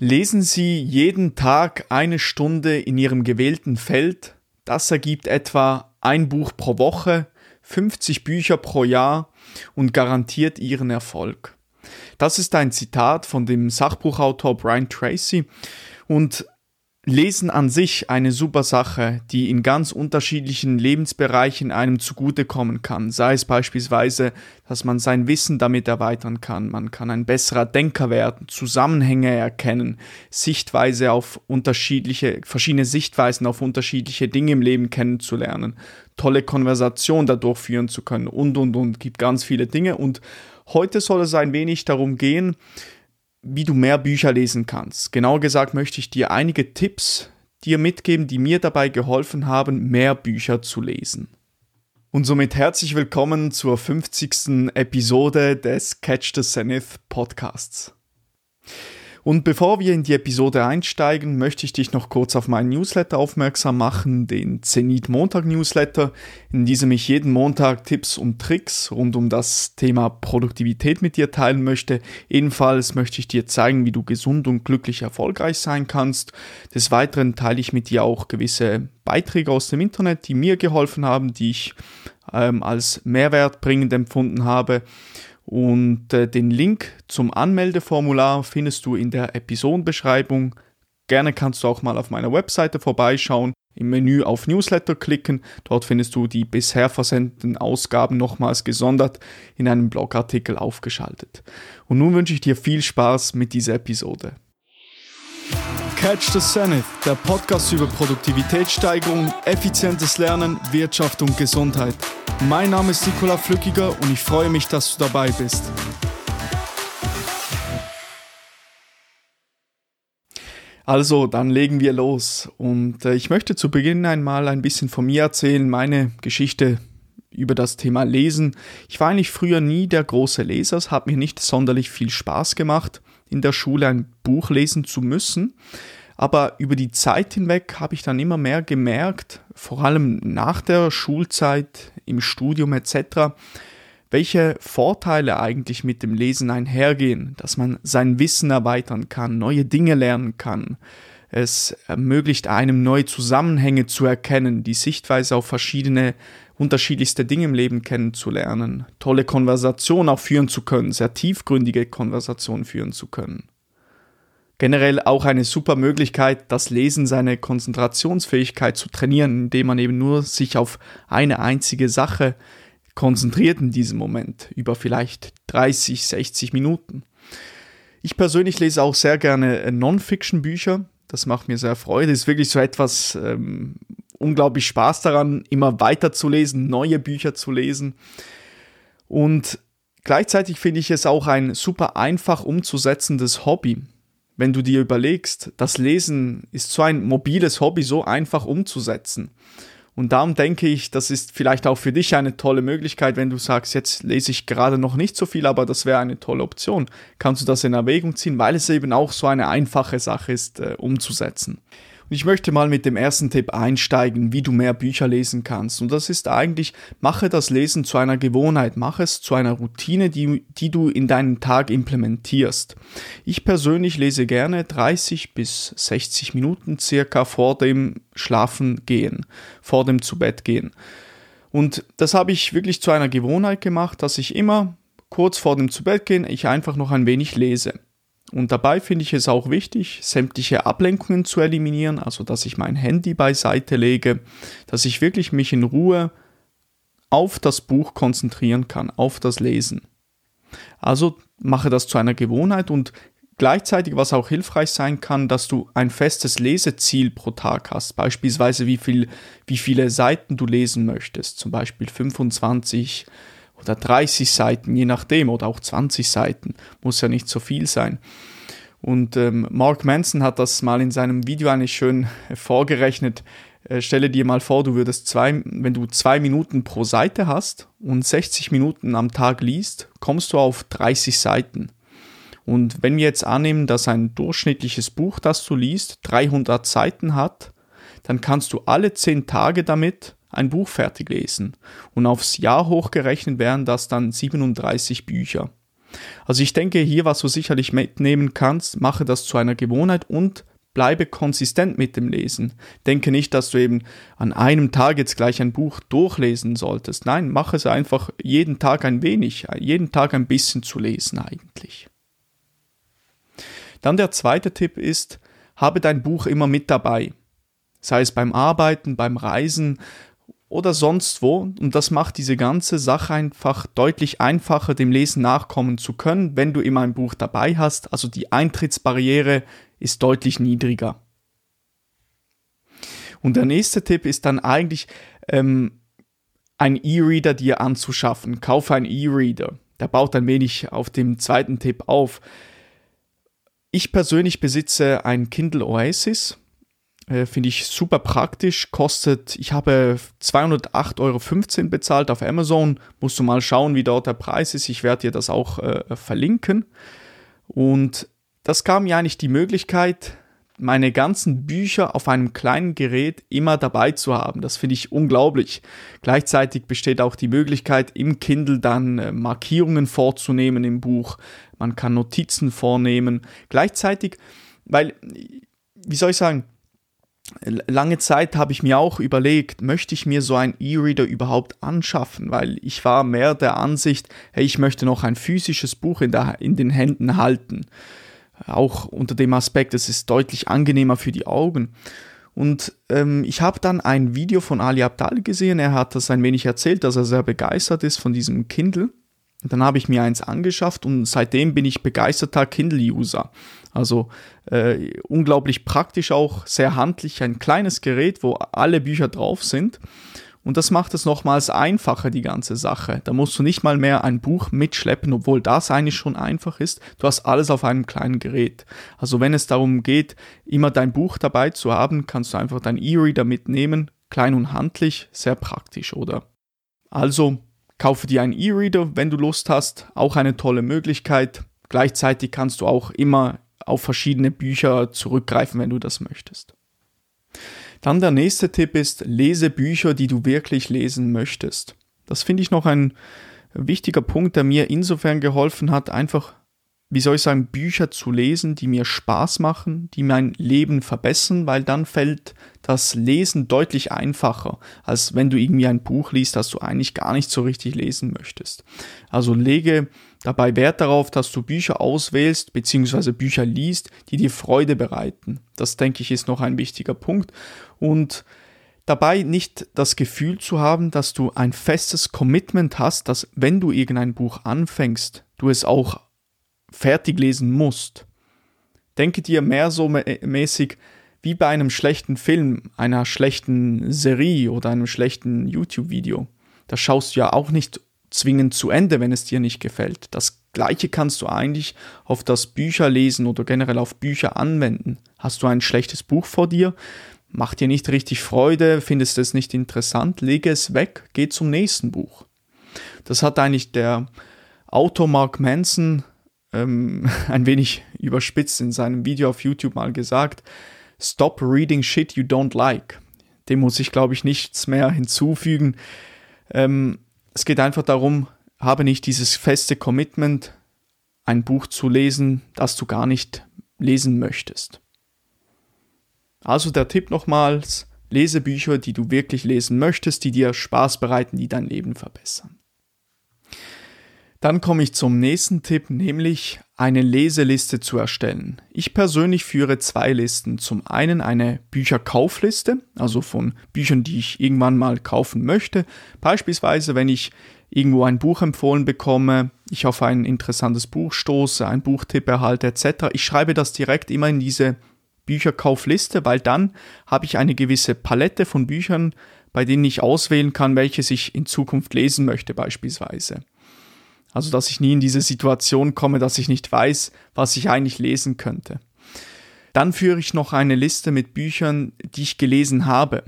Lesen Sie jeden Tag eine Stunde in Ihrem gewählten Feld. Das ergibt etwa ein Buch pro Woche, 50 Bücher pro Jahr und garantiert Ihren Erfolg. Das ist ein Zitat von dem Sachbuchautor Brian Tracy und Lesen an sich eine super Sache, die in ganz unterschiedlichen Lebensbereichen einem zugutekommen kann. Sei es beispielsweise, dass man sein Wissen damit erweitern kann, man kann ein besserer Denker werden, Zusammenhänge erkennen, Sichtweise auf unterschiedliche, verschiedene Sichtweisen auf unterschiedliche Dinge im Leben kennenzulernen, tolle Konversation dadurch führen zu können und und und, gibt ganz viele Dinge. Und heute soll es ein wenig darum gehen, wie du mehr Bücher lesen kannst. Genauer gesagt möchte ich dir einige Tipps dir mitgeben, die mir dabei geholfen haben, mehr Bücher zu lesen. Und somit herzlich willkommen zur 50. Episode des Catch the Zenith Podcasts. Und bevor wir in die Episode einsteigen, möchte ich dich noch kurz auf meinen Newsletter aufmerksam machen, den Zenit Montag Newsletter, in diesem ich jeden Montag Tipps und Tricks rund um das Thema Produktivität mit dir teilen möchte. Ebenfalls möchte ich dir zeigen, wie du gesund und glücklich erfolgreich sein kannst. Des Weiteren teile ich mit dir auch gewisse Beiträge aus dem Internet, die mir geholfen haben, die ich ähm, als mehrwertbringend empfunden habe. Und äh, den Link zum Anmeldeformular findest du in der Episodenbeschreibung. Gerne kannst du auch mal auf meiner Webseite vorbeischauen, im Menü auf Newsletter klicken. Dort findest du die bisher versendeten Ausgaben nochmals gesondert in einem Blogartikel aufgeschaltet. Und nun wünsche ich dir viel Spaß mit dieser Episode. Catch the Zenith, der Podcast über Produktivitätssteigerung, effizientes Lernen, Wirtschaft und Gesundheit. Mein Name ist Nikola Flückiger und ich freue mich, dass du dabei bist. Also, dann legen wir los. Und äh, ich möchte zu Beginn einmal ein bisschen von mir erzählen, meine Geschichte über das Thema Lesen. Ich war eigentlich früher nie der große Leser, es hat mir nicht sonderlich viel Spaß gemacht, in der Schule ein Buch lesen zu müssen. Aber über die Zeit hinweg habe ich dann immer mehr gemerkt, vor allem nach der Schulzeit, im Studium etc., welche Vorteile eigentlich mit dem Lesen einhergehen, dass man sein Wissen erweitern kann, neue Dinge lernen kann. Es ermöglicht einem neue Zusammenhänge zu erkennen, die Sichtweise auf verschiedene unterschiedlichste Dinge im Leben kennenzulernen, tolle Konversationen auch führen zu können, sehr tiefgründige Konversationen führen zu können. Generell auch eine super Möglichkeit, das Lesen seine Konzentrationsfähigkeit zu trainieren, indem man eben nur sich auf eine einzige Sache konzentriert in diesem Moment, über vielleicht 30, 60 Minuten. Ich persönlich lese auch sehr gerne äh, Non-Fiction-Bücher. Das macht mir sehr Freude. Es ist wirklich so etwas ähm, unglaublich Spaß daran, immer weiter zu lesen, neue Bücher zu lesen. Und gleichzeitig finde ich es auch ein super einfach umzusetzendes Hobby wenn du dir überlegst, das Lesen ist so ein mobiles Hobby, so einfach umzusetzen. Und darum denke ich, das ist vielleicht auch für dich eine tolle Möglichkeit, wenn du sagst, jetzt lese ich gerade noch nicht so viel, aber das wäre eine tolle Option. Kannst du das in Erwägung ziehen, weil es eben auch so eine einfache Sache ist, äh, umzusetzen. Und ich möchte mal mit dem ersten Tipp einsteigen, wie du mehr Bücher lesen kannst. Und das ist eigentlich, mache das Lesen zu einer Gewohnheit, mache es zu einer Routine, die, die du in deinen Tag implementierst. Ich persönlich lese gerne 30 bis 60 Minuten circa vor dem Schlafen gehen, vor dem zu Bett gehen. Und das habe ich wirklich zu einer Gewohnheit gemacht, dass ich immer kurz vor dem zu Bett gehen ich einfach noch ein wenig lese. Und dabei finde ich es auch wichtig, sämtliche Ablenkungen zu eliminieren, also dass ich mein Handy beiseite lege, dass ich wirklich mich in Ruhe auf das Buch konzentrieren kann, auf das Lesen. Also mache das zu einer Gewohnheit und gleichzeitig, was auch hilfreich sein kann, dass du ein festes Leseziel pro Tag hast, beispielsweise wie, viel, wie viele Seiten du lesen möchtest, zum Beispiel 25 oder 30 Seiten, je nachdem, oder auch 20 Seiten, muss ja nicht so viel sein. Und ähm, Mark Manson hat das mal in seinem Video eigentlich schön vorgerechnet. Äh, stelle dir mal vor, du würdest zwei, wenn du zwei Minuten pro Seite hast und 60 Minuten am Tag liest, kommst du auf 30 Seiten. Und wenn wir jetzt annehmen, dass ein durchschnittliches Buch, das du liest, 300 Seiten hat, dann kannst du alle 10 Tage damit ein Buch fertig lesen. Und aufs Jahr hochgerechnet wären das dann 37 Bücher. Also ich denke hier, was du sicherlich mitnehmen kannst, mache das zu einer Gewohnheit und bleibe konsistent mit dem Lesen. Denke nicht, dass du eben an einem Tag jetzt gleich ein Buch durchlesen solltest. Nein, mach es einfach jeden Tag ein wenig, jeden Tag ein bisschen zu lesen eigentlich. Dann der zweite Tipp ist, habe dein Buch immer mit dabei. Sei es beim Arbeiten, beim Reisen oder sonst wo. Und das macht diese ganze Sache einfach deutlich einfacher, dem Lesen nachkommen zu können, wenn du immer ein Buch dabei hast. Also die Eintrittsbarriere ist deutlich niedriger. Und der nächste Tipp ist dann eigentlich ähm, ein E-Reader dir anzuschaffen. Kaufe einen E-Reader. Der baut ein wenig auf dem zweiten Tipp auf. Ich persönlich besitze ein Kindle Oasis. Äh, Finde ich super praktisch. Kostet, ich habe 208,15 Euro bezahlt auf Amazon. Musst du mal schauen, wie dort der Preis ist. Ich werde dir das auch äh, verlinken. Und das kam ja eigentlich die Möglichkeit, meine ganzen Bücher auf einem kleinen Gerät immer dabei zu haben. Das finde ich unglaublich. Gleichzeitig besteht auch die Möglichkeit, im Kindle dann äh, Markierungen vorzunehmen im Buch. Man kann Notizen vornehmen. Gleichzeitig, weil, wie soll ich sagen, lange Zeit habe ich mir auch überlegt, möchte ich mir so ein E-Reader überhaupt anschaffen, weil ich war mehr der Ansicht, hey, ich möchte noch ein physisches Buch in, der, in den Händen halten auch unter dem Aspekt, es ist deutlich angenehmer für die Augen. Und ähm, ich habe dann ein Video von Ali Abdal gesehen. Er hat das ein wenig erzählt, dass er sehr begeistert ist von diesem Kindle. Und dann habe ich mir eins angeschafft und seitdem bin ich begeisterter Kindle-User. Also äh, unglaublich praktisch auch, sehr handlich, ein kleines Gerät, wo alle Bücher drauf sind. Und das macht es nochmals einfacher, die ganze Sache. Da musst du nicht mal mehr ein Buch mitschleppen, obwohl das eigentlich schon einfach ist. Du hast alles auf einem kleinen Gerät. Also wenn es darum geht, immer dein Buch dabei zu haben, kannst du einfach dein E-Reader mitnehmen. Klein und handlich, sehr praktisch, oder? Also kaufe dir einen E-Reader, wenn du Lust hast. Auch eine tolle Möglichkeit. Gleichzeitig kannst du auch immer auf verschiedene Bücher zurückgreifen, wenn du das möchtest. Dann der nächste Tipp ist, lese Bücher, die du wirklich lesen möchtest. Das finde ich noch ein wichtiger Punkt, der mir insofern geholfen hat, einfach, wie soll ich sagen, Bücher zu lesen, die mir Spaß machen, die mein Leben verbessern, weil dann fällt das Lesen deutlich einfacher, als wenn du irgendwie ein Buch liest, das du eigentlich gar nicht so richtig lesen möchtest. Also lege dabei Wert darauf, dass du Bücher auswählst bzw. Bücher liest, die dir Freude bereiten. Das denke ich ist noch ein wichtiger Punkt. Und dabei nicht das Gefühl zu haben, dass du ein festes Commitment hast, dass wenn du irgendein Buch anfängst, du es auch fertig lesen musst. Denke dir mehr so mäßig wie bei einem schlechten Film, einer schlechten Serie oder einem schlechten YouTube-Video. Da schaust du ja auch nicht zwingend zu Ende, wenn es dir nicht gefällt. Das gleiche kannst du eigentlich auf das Bücherlesen oder generell auf Bücher anwenden. Hast du ein schlechtes Buch vor dir, macht dir nicht richtig Freude, findest es nicht interessant, lege es weg, geh zum nächsten Buch. Das hat eigentlich der Autor Mark Manson ähm, ein wenig überspitzt in seinem Video auf YouTube mal gesagt. Stop reading shit you don't like. Dem muss ich, glaube ich, nichts mehr hinzufügen. Ähm, es geht einfach darum, habe nicht dieses feste Commitment, ein Buch zu lesen, das du gar nicht lesen möchtest. Also der Tipp nochmals, lese Bücher, die du wirklich lesen möchtest, die dir Spaß bereiten, die dein Leben verbessern. Dann komme ich zum nächsten Tipp, nämlich eine Leseliste zu erstellen. Ich persönlich führe zwei Listen. Zum einen eine Bücherkaufliste, also von Büchern, die ich irgendwann mal kaufen möchte. Beispielsweise, wenn ich irgendwo ein Buch empfohlen bekomme, ich auf ein interessantes Buch stoße, ein Buchtipp erhalte etc. Ich schreibe das direkt immer in diese Bücherkaufliste, weil dann habe ich eine gewisse Palette von Büchern, bei denen ich auswählen kann, welches ich in Zukunft lesen möchte beispielsweise. Also, dass ich nie in diese Situation komme, dass ich nicht weiß, was ich eigentlich lesen könnte. Dann führe ich noch eine Liste mit Büchern, die ich gelesen habe.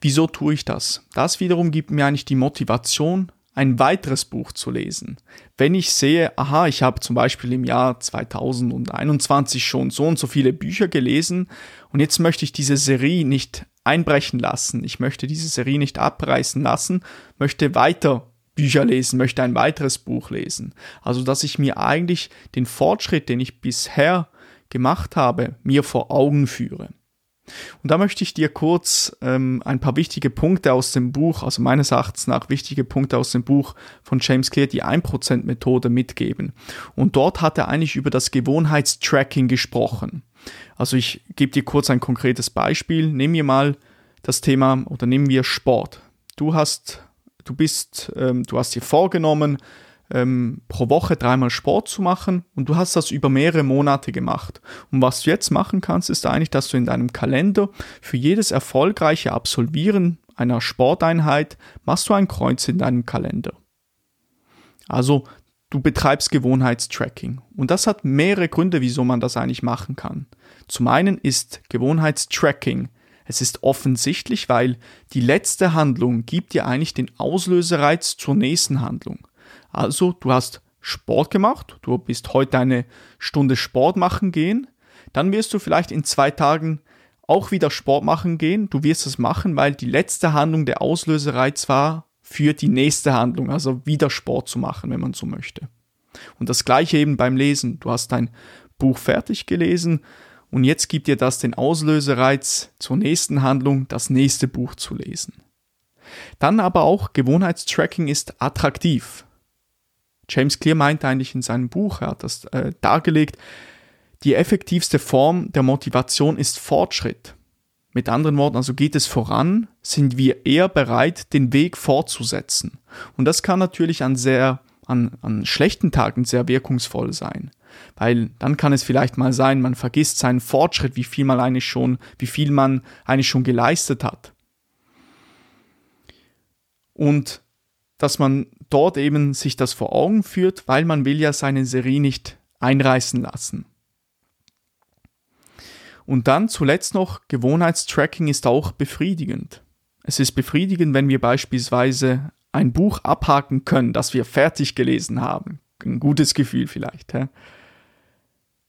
Wieso tue ich das? Das wiederum gibt mir eigentlich die Motivation, ein weiteres Buch zu lesen. Wenn ich sehe, aha, ich habe zum Beispiel im Jahr 2021 schon so und so viele Bücher gelesen und jetzt möchte ich diese Serie nicht einbrechen lassen, ich möchte diese Serie nicht abreißen lassen, möchte weiter Bücher lesen, möchte ein weiteres Buch lesen. Also dass ich mir eigentlich den Fortschritt, den ich bisher gemacht habe, mir vor Augen führe. Und da möchte ich dir kurz ähm, ein paar wichtige Punkte aus dem Buch, also meines Erachtens nach wichtige Punkte aus dem Buch von James Clear, die 1%-Methode mitgeben. Und dort hat er eigentlich über das Gewohnheitstracking gesprochen. Also ich gebe dir kurz ein konkretes Beispiel. Nehmen wir mal das Thema oder nehmen wir Sport. Du hast, du bist, ähm, du hast dir vorgenommen, ähm, pro Woche dreimal Sport zu machen und du hast das über mehrere Monate gemacht. Und was du jetzt machen kannst, ist eigentlich, dass du in deinem Kalender für jedes erfolgreiche Absolvieren einer Sporteinheit machst du ein Kreuz in deinem Kalender. Also du betreibst Gewohnheitstracking. Und das hat mehrere Gründe, wieso man das eigentlich machen kann. Zum einen ist Gewohnheitstracking es ist offensichtlich, weil die letzte Handlung gibt dir eigentlich den Auslösereiz zur nächsten Handlung. Also du hast Sport gemacht, du bist heute eine Stunde Sport machen gehen, dann wirst du vielleicht in zwei Tagen auch wieder Sport machen gehen. Du wirst es machen, weil die letzte Handlung der Auslösereiz war für die nächste Handlung, also wieder Sport zu machen, wenn man so möchte. Und das gleiche eben beim Lesen. Du hast dein Buch fertig gelesen und jetzt gibt dir das den Auslösereiz zur nächsten Handlung, das nächste Buch zu lesen. Dann aber auch Gewohnheitstracking ist attraktiv. James Clear meint eigentlich in seinem Buch, er hat das äh, dargelegt, die effektivste Form der Motivation ist Fortschritt. Mit anderen Worten, also geht es voran, sind wir eher bereit, den Weg fortzusetzen. Und das kann natürlich an sehr, an, an schlechten Tagen sehr wirkungsvoll sein. Weil dann kann es vielleicht mal sein, man vergisst seinen Fortschritt, wie viel man eigentlich schon, wie viel man eigentlich schon geleistet hat. Und dass man dort eben sich das vor Augen führt, weil man will ja seine Serie nicht einreißen lassen. Und dann zuletzt noch, Gewohnheitstracking ist auch befriedigend. Es ist befriedigend, wenn wir beispielsweise ein Buch abhaken können, das wir fertig gelesen haben. Ein gutes Gefühl vielleicht. Hä?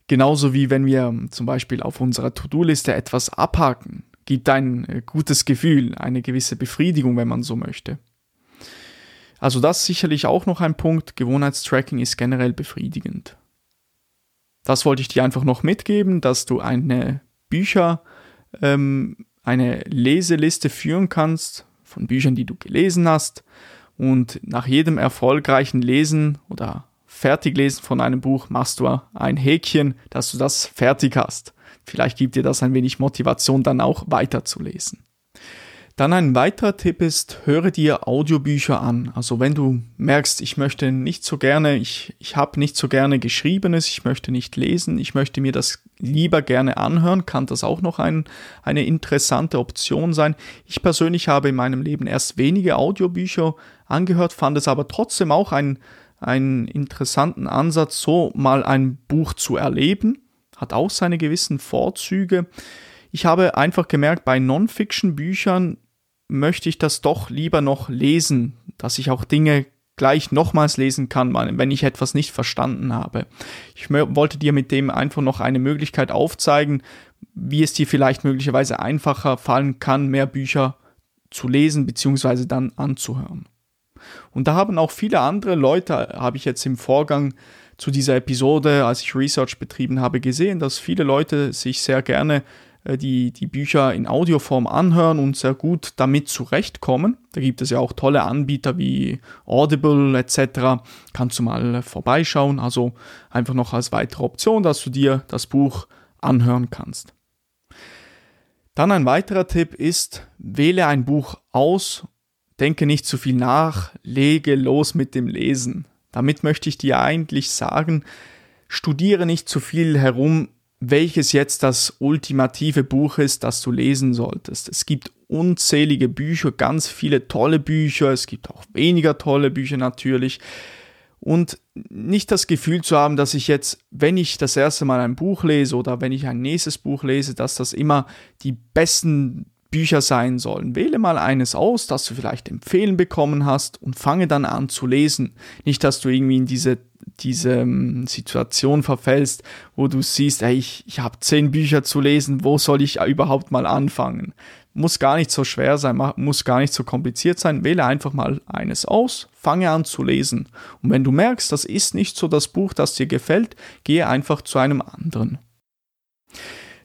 Genauso wie wenn wir zum Beispiel auf unserer To-Do-Liste etwas abhaken, gibt ein äh, gutes Gefühl, eine gewisse Befriedigung, wenn man so möchte. Also das sicherlich auch noch ein Punkt. Gewohnheitstracking ist generell befriedigend. Das wollte ich dir einfach noch mitgeben, dass du eine Bücher, ähm, eine Leseliste führen kannst von Büchern, die du gelesen hast. Und nach jedem erfolgreichen Lesen oder Fertiglesen von einem Buch machst du ein Häkchen, dass du das fertig hast. Vielleicht gibt dir das ein wenig Motivation, dann auch weiterzulesen. Dann ein weiterer Tipp ist, höre dir Audiobücher an. Also wenn du merkst, ich möchte nicht so gerne, ich, ich habe nicht so gerne geschriebenes, ich möchte nicht lesen, ich möchte mir das lieber gerne anhören, kann das auch noch ein, eine interessante Option sein. Ich persönlich habe in meinem Leben erst wenige Audiobücher angehört, fand es aber trotzdem auch ein, einen interessanten Ansatz, so mal ein Buch zu erleben. Hat auch seine gewissen Vorzüge. Ich habe einfach gemerkt, bei Non-Fiction-Büchern möchte ich das doch lieber noch lesen, dass ich auch Dinge gleich nochmals lesen kann, wenn ich etwas nicht verstanden habe. Ich wollte dir mit dem einfach noch eine Möglichkeit aufzeigen, wie es dir vielleicht möglicherweise einfacher fallen kann, mehr Bücher zu lesen bzw. dann anzuhören. Und da haben auch viele andere Leute, habe ich jetzt im Vorgang zu dieser Episode, als ich Research betrieben habe, gesehen, dass viele Leute sich sehr gerne äh, die, die Bücher in Audioform anhören und sehr gut damit zurechtkommen. Da gibt es ja auch tolle Anbieter wie Audible etc. Kannst du mal vorbeischauen. Also einfach noch als weitere Option, dass du dir das Buch anhören kannst. Dann ein weiterer Tipp ist, wähle ein Buch aus, denke nicht zu viel nach, lege los mit dem Lesen. Damit möchte ich dir eigentlich sagen, studiere nicht zu viel herum, welches jetzt das ultimative Buch ist, das du lesen solltest. Es gibt unzählige Bücher, ganz viele tolle Bücher, es gibt auch weniger tolle Bücher natürlich. Und nicht das Gefühl zu haben, dass ich jetzt, wenn ich das erste Mal ein Buch lese oder wenn ich ein nächstes Buch lese, dass das immer die besten Bücher sein sollen. Wähle mal eines aus, das du vielleicht empfehlen bekommen hast und fange dann an zu lesen. Nicht, dass du irgendwie in diese, diese ähm, Situation verfällst, wo du siehst, ey, ich, ich habe zehn Bücher zu lesen, wo soll ich überhaupt mal anfangen? muss gar nicht so schwer sein, muss gar nicht so kompliziert sein. Wähle einfach mal eines aus, fange an zu lesen. Und wenn du merkst, das ist nicht so das Buch, das dir gefällt, gehe einfach zu einem anderen.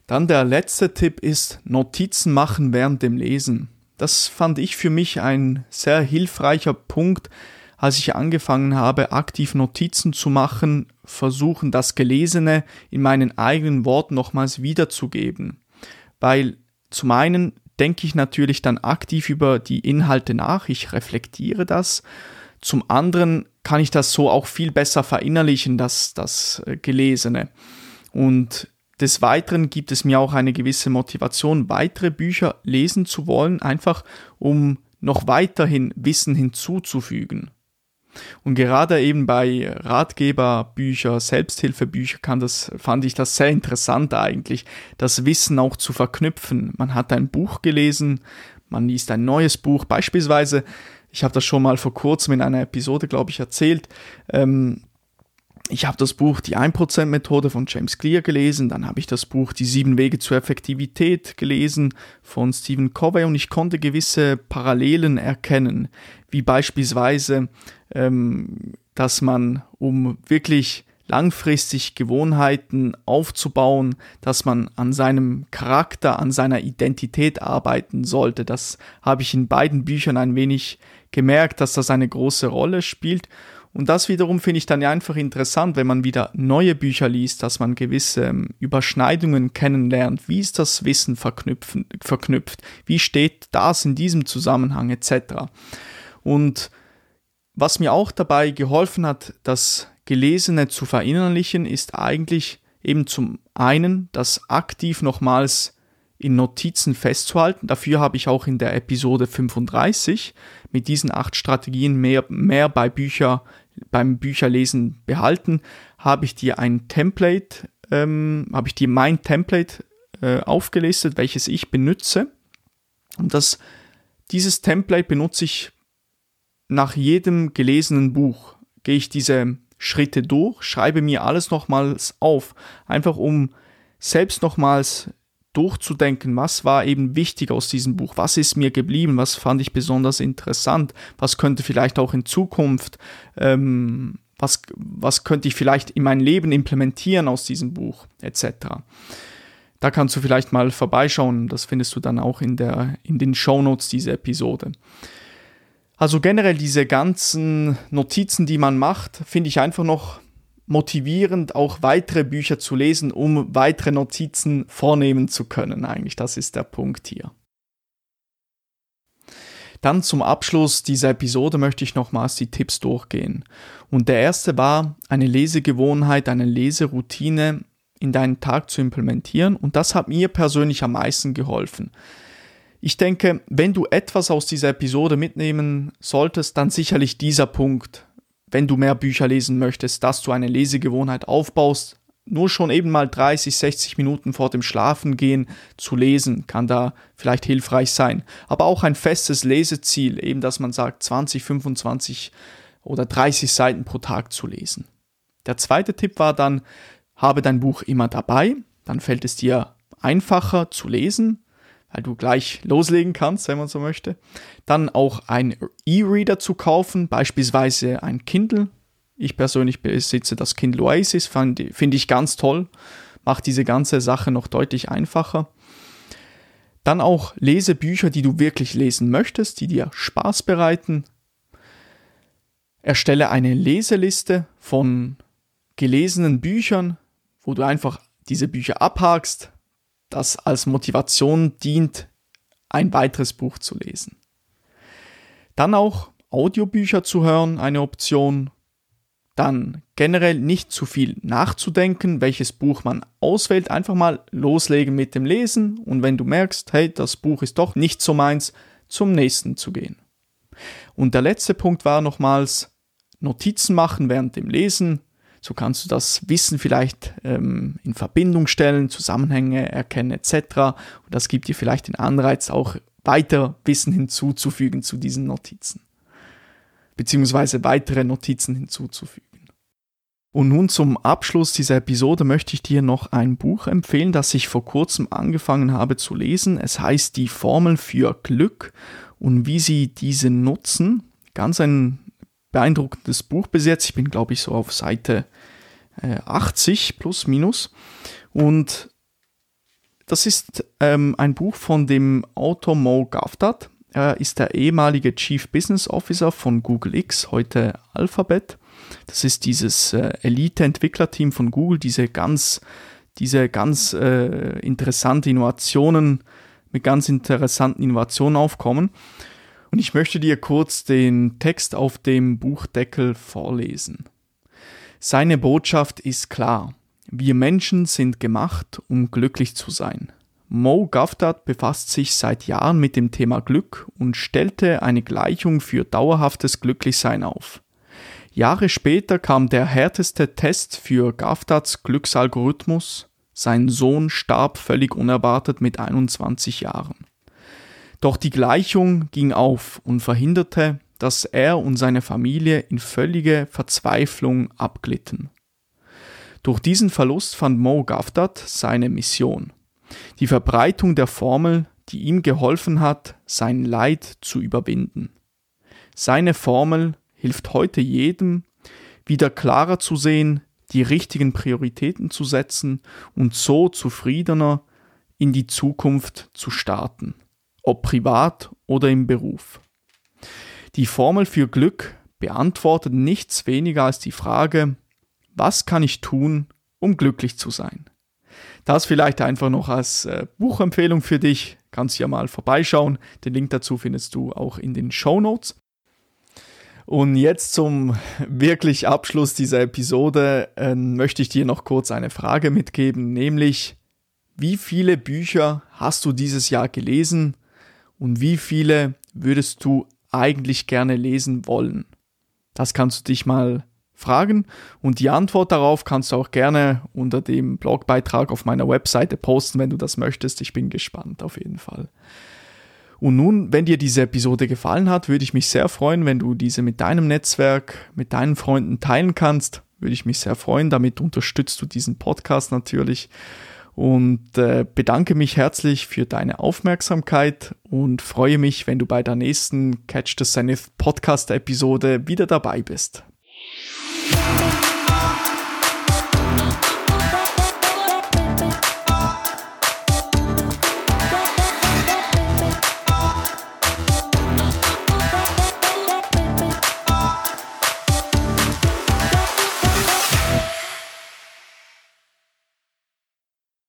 Dann der letzte Tipp ist Notizen machen während dem Lesen. Das fand ich für mich ein sehr hilfreicher Punkt, als ich angefangen habe, aktiv Notizen zu machen, versuchen, das Gelesene in meinen eigenen Worten nochmals wiederzugeben. Weil zum einen denke ich natürlich dann aktiv über die Inhalte nach, ich reflektiere das. Zum anderen kann ich das so auch viel besser verinnerlichen, das, das äh, Gelesene. Und des Weiteren gibt es mir auch eine gewisse Motivation, weitere Bücher lesen zu wollen, einfach um noch weiterhin Wissen hinzuzufügen. Und gerade eben bei Ratgeberbücher, Selbsthilfebücher kann das, fand ich das sehr interessant eigentlich, das Wissen auch zu verknüpfen. Man hat ein Buch gelesen, man liest ein neues Buch, beispielsweise, ich habe das schon mal vor kurzem in einer Episode, glaube ich, erzählt, ähm, ich habe das Buch Die 1%-Methode von James Clear gelesen, dann habe ich das Buch Die sieben Wege zur Effektivität gelesen von Stephen Covey und ich konnte gewisse Parallelen erkennen, wie beispielsweise, ähm, dass man, um wirklich langfristig Gewohnheiten aufzubauen, dass man an seinem Charakter, an seiner Identität arbeiten sollte. Das habe ich in beiden Büchern ein wenig gemerkt, dass das eine große Rolle spielt. Und das wiederum finde ich dann ja einfach interessant, wenn man wieder neue Bücher liest, dass man gewisse ähm, Überschneidungen kennenlernt. Wie ist das Wissen verknüpft? Wie steht das in diesem Zusammenhang etc. Und was mir auch dabei geholfen hat, das Gelesene zu verinnerlichen, ist eigentlich eben zum einen das aktiv nochmals in Notizen festzuhalten. Dafür habe ich auch in der Episode 35 mit diesen acht Strategien mehr, mehr bei Bücher, beim Bücherlesen behalten, habe ich dir ein Template, ähm, habe ich dir mein Template äh, aufgelistet, welches ich benutze. Und das, dieses Template benutze ich nach jedem gelesenen Buch. Gehe ich diese Schritte durch, schreibe mir alles nochmals auf, einfach um selbst nochmals durchzudenken, was war eben wichtig aus diesem Buch, was ist mir geblieben, was fand ich besonders interessant, was könnte vielleicht auch in Zukunft, ähm, was, was könnte ich vielleicht in mein Leben implementieren aus diesem Buch, etc. Da kannst du vielleicht mal vorbeischauen, das findest du dann auch in, der, in den Shownotes dieser Episode. Also generell diese ganzen Notizen, die man macht, finde ich einfach noch motivierend, auch weitere Bücher zu lesen, um weitere Notizen vornehmen zu können. Eigentlich, das ist der Punkt hier. Dann zum Abschluss dieser Episode möchte ich nochmals die Tipps durchgehen. Und der erste war, eine Lesegewohnheit, eine Leseroutine in deinen Tag zu implementieren. Und das hat mir persönlich am meisten geholfen. Ich denke, wenn du etwas aus dieser Episode mitnehmen solltest, dann sicherlich dieser Punkt wenn du mehr Bücher lesen möchtest, dass du eine Lesegewohnheit aufbaust. Nur schon eben mal 30, 60 Minuten vor dem Schlafengehen zu lesen, kann da vielleicht hilfreich sein. Aber auch ein festes Leseziel, eben dass man sagt, 20, 25 oder 30 Seiten pro Tag zu lesen. Der zweite Tipp war dann, habe dein Buch immer dabei, dann fällt es dir einfacher zu lesen du gleich loslegen kannst, wenn man so möchte. Dann auch ein E-Reader zu kaufen, beispielsweise ein Kindle. Ich persönlich besitze das Kindle Oasis, finde ich ganz toll, macht diese ganze Sache noch deutlich einfacher. Dann auch lese Bücher, die du wirklich lesen möchtest, die dir Spaß bereiten. Erstelle eine Leseliste von gelesenen Büchern, wo du einfach diese Bücher abhakst, das als Motivation dient, ein weiteres Buch zu lesen. Dann auch Audiobücher zu hören, eine Option. Dann generell nicht zu viel nachzudenken, welches Buch man auswählt. Einfach mal loslegen mit dem Lesen und wenn du merkst, hey, das Buch ist doch nicht so meins, zum nächsten zu gehen. Und der letzte Punkt war nochmals Notizen machen während dem Lesen, so kannst du das Wissen vielleicht ähm, in Verbindung stellen, Zusammenhänge erkennen etc. Und das gibt dir vielleicht den Anreiz, auch weiter Wissen hinzuzufügen zu diesen Notizen. Beziehungsweise weitere Notizen hinzuzufügen. Und nun zum Abschluss dieser Episode möchte ich dir noch ein Buch empfehlen, das ich vor kurzem angefangen habe zu lesen. Es heißt Die Formel für Glück und wie sie diese nutzen. Ganz ein beeindruckendes Buch bis jetzt. Ich bin, glaube ich, so auf Seite 80 äh, plus minus. Und das ist ähm, ein Buch von dem Autor Mo Gavdat. Er ist der ehemalige Chief Business Officer von Google X, heute Alphabet. Das ist dieses äh, Elite-Entwicklerteam von Google, diese ganz, diese ganz äh, interessante Innovationen, mit ganz interessanten Innovationen aufkommen. Und ich möchte dir kurz den Text auf dem Buchdeckel vorlesen. Seine Botschaft ist klar. Wir Menschen sind gemacht, um glücklich zu sein. Mo Gavdat befasst sich seit Jahren mit dem Thema Glück und stellte eine Gleichung für dauerhaftes Glücklichsein auf. Jahre später kam der härteste Test für Gavdats Glücksalgorithmus. Sein Sohn starb völlig unerwartet mit 21 Jahren. Doch die Gleichung ging auf und verhinderte, dass er und seine Familie in völlige Verzweiflung abglitten. Durch diesen Verlust fand Mo Gavdat seine Mission. Die Verbreitung der Formel, die ihm geholfen hat, sein Leid zu überwinden. Seine Formel hilft heute jedem, wieder klarer zu sehen, die richtigen Prioritäten zu setzen und so zufriedener in die Zukunft zu starten, ob privat oder im Beruf. Die Formel für Glück beantwortet nichts weniger als die Frage, was kann ich tun, um glücklich zu sein? Das vielleicht einfach noch als äh, Buchempfehlung für dich. Kannst ja mal vorbeischauen. Den Link dazu findest du auch in den Show Notes. Und jetzt zum wirklich Abschluss dieser Episode äh, möchte ich dir noch kurz eine Frage mitgeben, nämlich wie viele Bücher hast du dieses Jahr gelesen und wie viele würdest du eigentlich gerne lesen wollen? Das kannst du dich mal fragen und die Antwort darauf kannst du auch gerne unter dem Blogbeitrag auf meiner Webseite posten, wenn du das möchtest. Ich bin gespannt auf jeden Fall. Und nun, wenn dir diese Episode gefallen hat, würde ich mich sehr freuen, wenn du diese mit deinem Netzwerk, mit deinen Freunden teilen kannst. Würde ich mich sehr freuen. Damit unterstützt du diesen Podcast natürlich. Und äh, bedanke mich herzlich für deine Aufmerksamkeit und freue mich, wenn du bei der nächsten Catch the Zenith Podcast Episode wieder dabei bist.